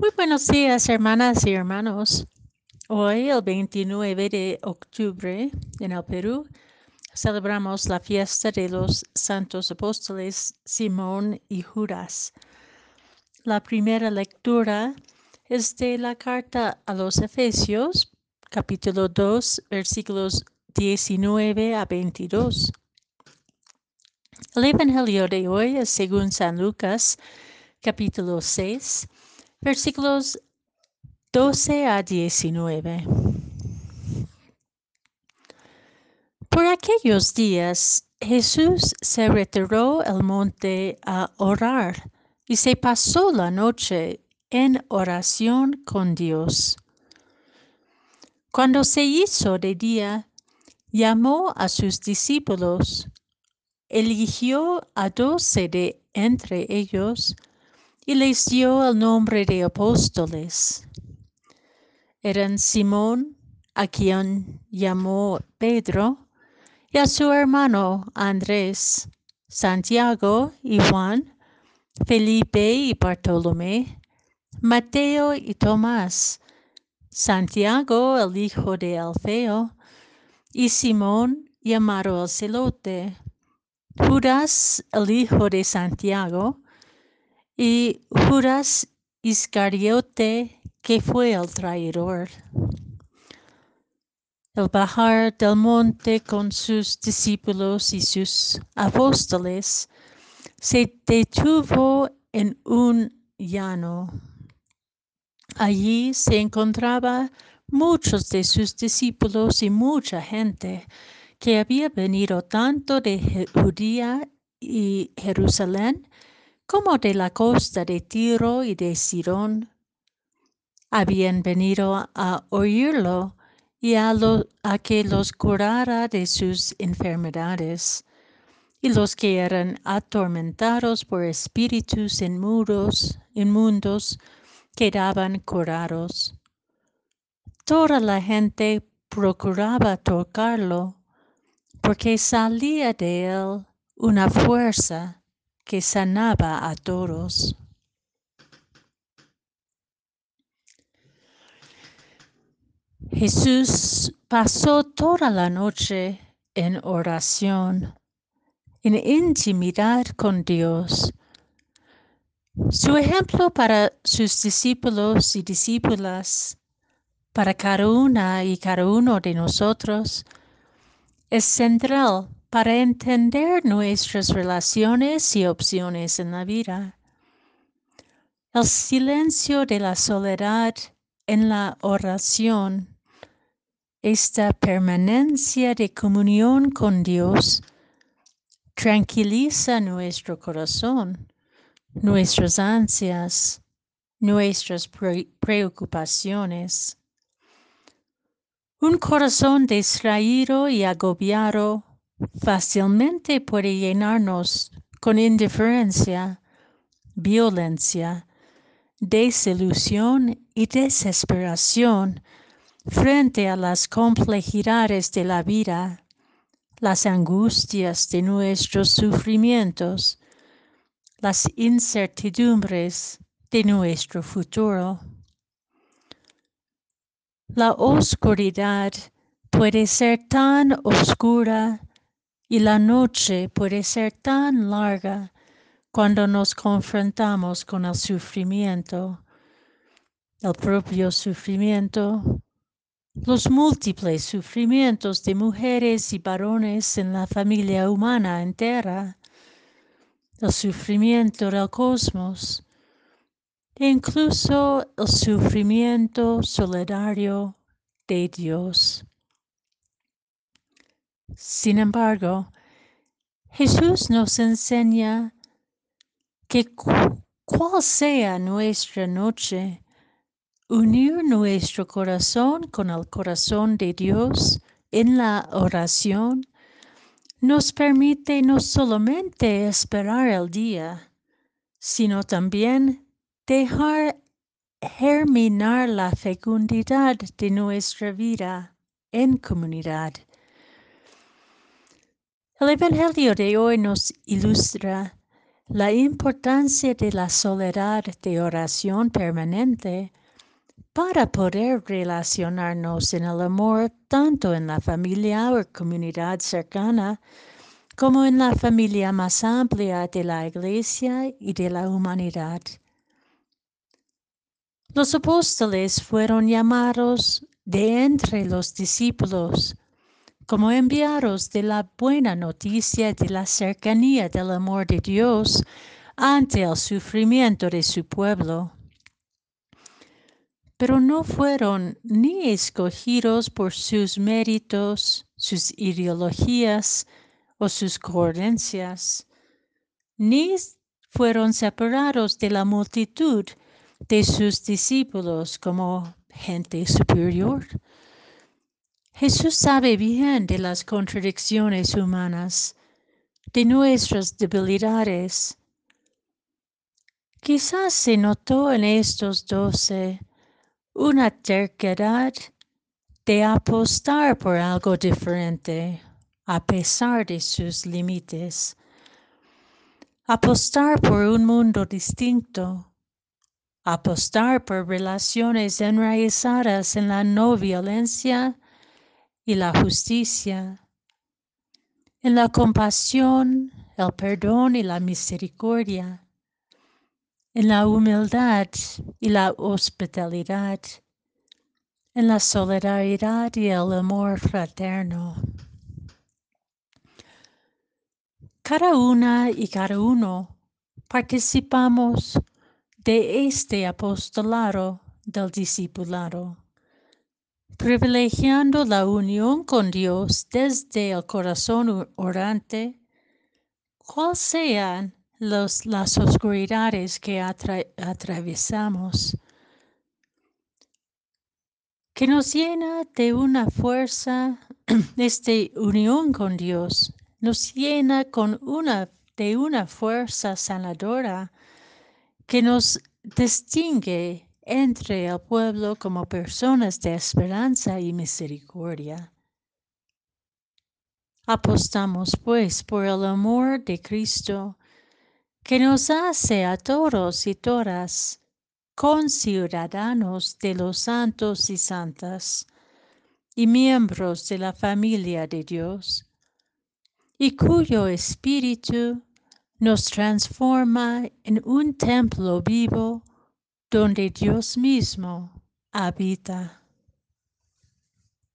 Muy buenos días, hermanas y hermanos. Hoy, el 29 de octubre, en el Perú, celebramos la fiesta de los santos apóstoles Simón y Judas. La primera lectura es de la carta a los Efesios, capítulo 2, versículos 19 a 22. El Evangelio de hoy es según San Lucas, capítulo 6, versículos 12 a 19. Por aquellos días Jesús se retiró al monte a orar y se pasó la noche en oración con Dios. Cuando se hizo de día, llamó a sus discípulos, eligió a doce de entre ellos y les dio el nombre de apóstoles. Eran Simón, a quien llamó Pedro, y a su hermano Andrés, Santiago y Juan, Felipe y Bartolomé, Mateo y Tomás, Santiago el hijo de Alfeo, y Simón llamado el celote, Judas el hijo de Santiago, y Judas Iscariote, que fue el traidor. El bajar del monte con sus discípulos y sus apóstoles se detuvo en un llano. Allí se encontraba muchos de sus discípulos y mucha gente que había venido tanto de Judía y Jerusalén como de la costa de Tiro y de Sidón. Habían venido a oírlo y a, a que los curara de sus enfermedades. Y los que eran atormentados por espíritus inmundos, inmundos quedaban curados. Toda la gente procuraba tocarlo, porque salía de él una fuerza que sanaba a todos. Jesús pasó toda la noche en oración, en intimidad con Dios. Su ejemplo para sus discípulos y discípulas, para cada una y cada uno de nosotros, es central para entender nuestras relaciones y opciones en la vida. El silencio de la soledad en la oración, esta permanencia de comunión con Dios, tranquiliza nuestro corazón, nuestras ansias, nuestras preocupaciones. Un corazón distraído y agobiado fácilmente puede llenarnos con indiferencia, violencia, desilusión y desesperación frente a las complejidades de la vida, las angustias de nuestros sufrimientos, las incertidumbres de nuestro futuro. La oscuridad puede ser tan oscura y la noche puede ser tan larga cuando nos confrontamos con el sufrimiento, el propio sufrimiento, los múltiples sufrimientos de mujeres y varones en la familia humana entera, el sufrimiento del cosmos, e incluso el sufrimiento solidario de Dios. Sin embargo, Jesús nos enseña que cual sea nuestra noche, unir nuestro corazón con el corazón de Dios en la oración nos permite no solamente esperar el día, sino también dejar germinar la fecundidad de nuestra vida en comunidad. El Evangelio de hoy nos ilustra la importancia de la soledad de oración permanente para poder relacionarnos en el amor tanto en la familia o comunidad cercana como en la familia más amplia de la Iglesia y de la humanidad. Los apóstoles fueron llamados de entre los discípulos como enviados de la buena noticia de la cercanía del amor de Dios ante el sufrimiento de su pueblo. Pero no fueron ni escogidos por sus méritos, sus ideologías o sus coherencias, ni fueron separados de la multitud de sus discípulos como gente superior. Jesús sabe bien de las contradicciones humanas, de nuestras debilidades. Quizás se notó en estos doce una terquedad de apostar por algo diferente, a pesar de sus límites. Apostar por un mundo distinto, apostar por relaciones enraizadas en la no violencia y la justicia, en la compasión, el perdón y la misericordia, en la humildad y la hospitalidad, en la solidaridad y el amor fraterno. Cada una y cada uno participamos de este apostolado del discipulado privilegiando la unión con Dios desde el corazón orante, cuáles sean las oscuridades que atravesamos, que nos llena de una fuerza, esta unión con Dios, nos llena con una, de una fuerza sanadora que nos distingue entre el pueblo como personas de esperanza y misericordia. Apostamos pues por el amor de Cristo que nos hace a todos y todas conciudadanos de los santos y santas y miembros de la familia de Dios, y cuyo espíritu nos transforma en un templo vivo donde Dios mismo habita.